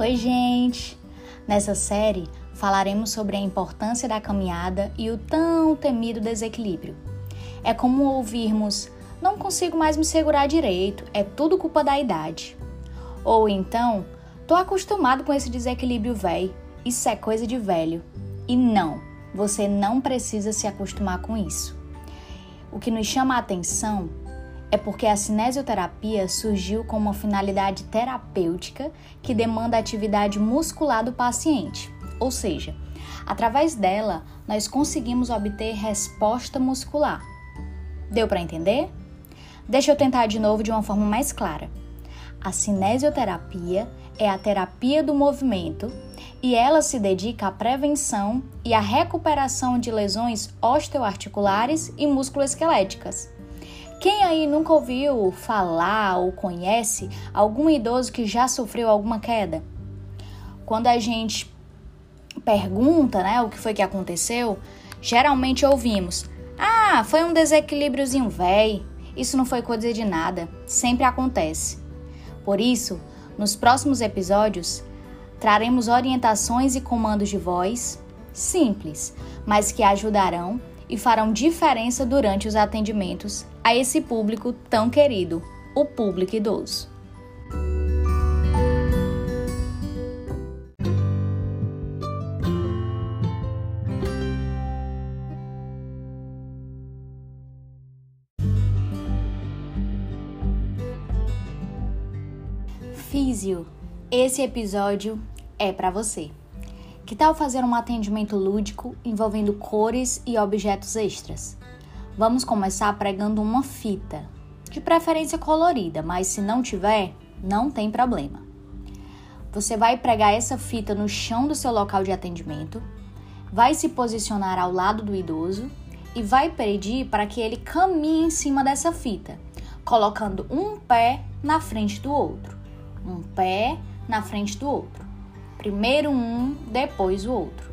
Oi, gente! Nessa série falaremos sobre a importância da caminhada e o tão temido desequilíbrio. É como ouvirmos: não consigo mais me segurar direito, é tudo culpa da idade. Ou então, tô acostumado com esse desequilíbrio velho, isso é coisa de velho. E não, você não precisa se acostumar com isso. O que nos chama a atenção é porque a cinesioterapia surgiu com uma finalidade terapêutica que demanda atividade muscular do paciente, ou seja, através dela nós conseguimos obter resposta muscular. Deu para entender? Deixa eu tentar de novo de uma forma mais clara. A cinesioterapia é a terapia do movimento e ela se dedica à prevenção e à recuperação de lesões osteoarticulares e musculoesqueléticas. Quem aí nunca ouviu falar ou conhece algum idoso que já sofreu alguma queda? Quando a gente pergunta, né, o que foi que aconteceu, geralmente ouvimos: "Ah, foi um desequilíbriozinho véi. Isso não foi coisa de nada. Sempre acontece." Por isso, nos próximos episódios, traremos orientações e comandos de voz simples, mas que ajudarão e farão diferença durante os atendimentos a esse público tão querido, o público idoso. Físio, esse episódio é para você. Que tal fazer um atendimento lúdico envolvendo cores e objetos extras? Vamos começar pregando uma fita, de preferência colorida, mas se não tiver, não tem problema. Você vai pregar essa fita no chão do seu local de atendimento, vai se posicionar ao lado do idoso e vai pedir para que ele caminhe em cima dessa fita, colocando um pé na frente do outro, um pé na frente do outro. Primeiro um, depois o outro.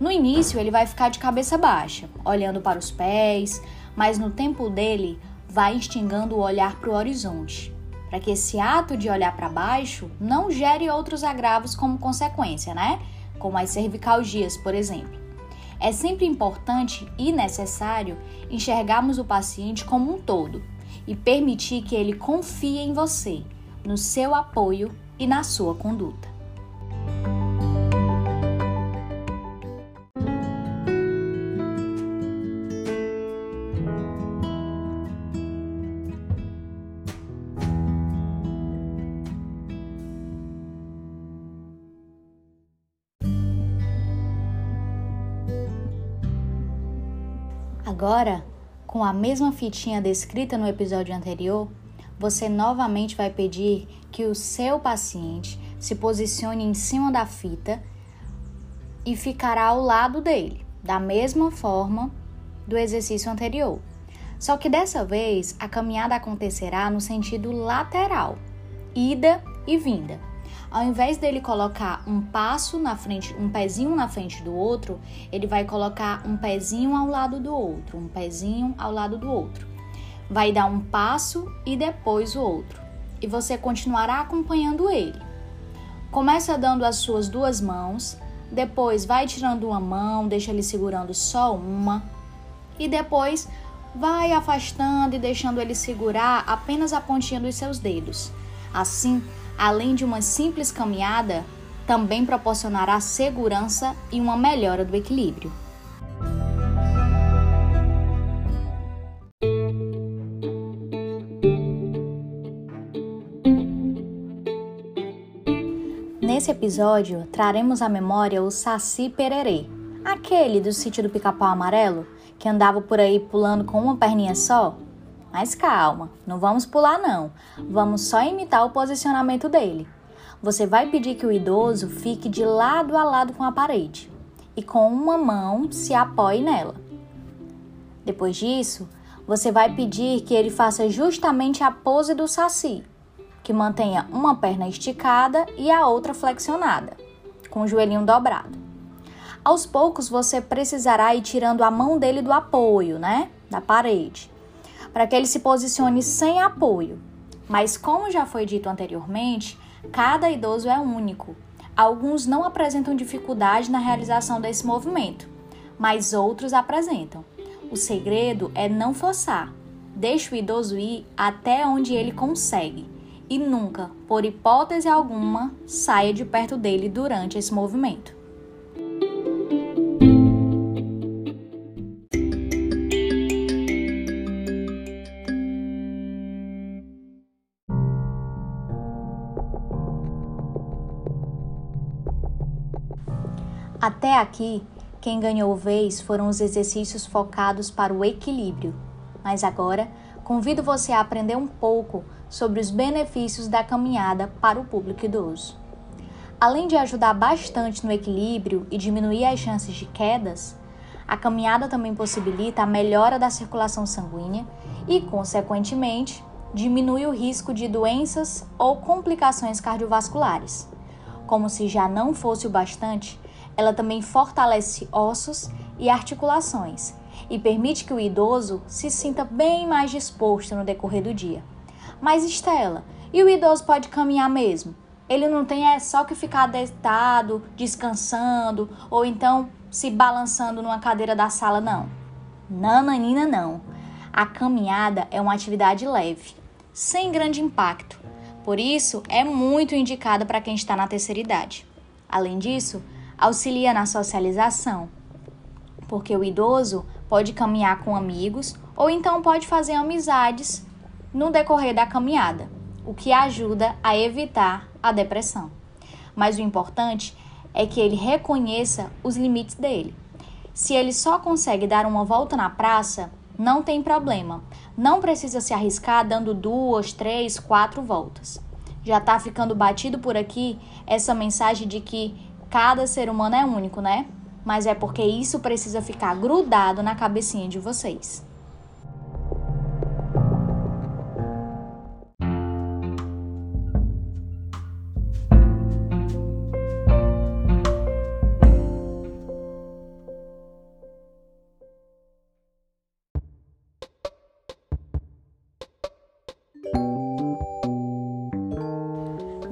No início, ele vai ficar de cabeça baixa, olhando para os pés, mas no tempo dele, vai instigando o olhar para o horizonte, para que esse ato de olhar para baixo não gere outros agravos como consequência, né? Como as cervicalgias, por exemplo. É sempre importante e necessário enxergarmos o paciente como um todo e permitir que ele confie em você, no seu apoio e na sua conduta. Agora, com a mesma fitinha descrita no episódio anterior, você novamente vai pedir que o seu paciente se posicione em cima da fita e ficará ao lado dele, da mesma forma do exercício anterior. Só que dessa vez a caminhada acontecerá no sentido lateral, ida e vinda. Ao invés dele colocar um passo na frente, um pezinho na frente do outro, ele vai colocar um pezinho ao lado do outro, um pezinho ao lado do outro. Vai dar um passo e depois o outro. E você continuará acompanhando ele. Começa dando as suas duas mãos, depois vai tirando uma mão, deixa ele segurando só uma, e depois vai afastando e deixando ele segurar apenas a pontinha dos seus dedos. Assim, além de uma simples caminhada, também proporcionará segurança e uma melhora do equilíbrio. Nesse episódio, traremos à memória o Saci Pererê, aquele do sítio do Pica-Pau Amarelo, que andava por aí pulando com uma perninha só mas calma, não vamos pular não. Vamos só imitar o posicionamento dele. Você vai pedir que o idoso fique de lado a lado com a parede e com uma mão se apoie nela. Depois disso, você vai pedir que ele faça justamente a pose do saci, que mantenha uma perna esticada e a outra flexionada, com o joelhinho dobrado. Aos poucos você precisará ir tirando a mão dele do apoio, né, da parede para que ele se posicione sem apoio. Mas, como já foi dito anteriormente, cada idoso é único. Alguns não apresentam dificuldade na realização desse movimento, mas outros apresentam. O segredo é não forçar. Deixe o idoso ir até onde ele consegue e nunca, por hipótese alguma, saia de perto dele durante esse movimento. Até aqui, quem ganhou vez foram os exercícios focados para o equilíbrio. Mas agora, convido você a aprender um pouco sobre os benefícios da caminhada para o público idoso. Além de ajudar bastante no equilíbrio e diminuir as chances de quedas, a caminhada também possibilita a melhora da circulação sanguínea e, consequentemente, diminui o risco de doenças ou complicações cardiovasculares. Como se já não fosse o bastante, ela também fortalece ossos e articulações e permite que o idoso se sinta bem mais disposto no decorrer do dia. Mas Estela, e o idoso pode caminhar mesmo? Ele não tem é só que ficar deitado, descansando ou então se balançando numa cadeira da sala, não. Nananina, não. A caminhada é uma atividade leve, sem grande impacto. Por isso, é muito indicada para quem está na terceira idade. Além disso, auxilia na socialização, porque o idoso pode caminhar com amigos ou então pode fazer amizades no decorrer da caminhada, o que ajuda a evitar a depressão. Mas o importante é que ele reconheça os limites dele. Se ele só consegue dar uma volta na praça, não tem problema. Não precisa se arriscar dando duas, três, quatro voltas. Já está ficando batido por aqui essa mensagem de que Cada ser humano é único, né? Mas é porque isso precisa ficar grudado na cabecinha de vocês.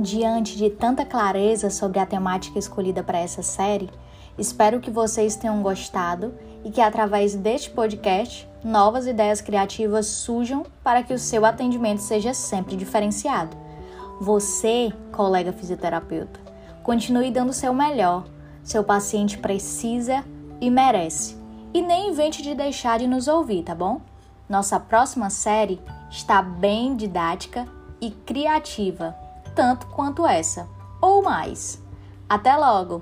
Diante de tanta clareza sobre a temática escolhida para essa série, espero que vocês tenham gostado e que através deste podcast novas ideias criativas surjam para que o seu atendimento seja sempre diferenciado. Você, colega fisioterapeuta, continue dando o seu melhor. Seu paciente precisa e merece. E nem invente de deixar de nos ouvir, tá bom? Nossa próxima série está bem didática e criativa tanto quanto essa, ou mais. Até logo!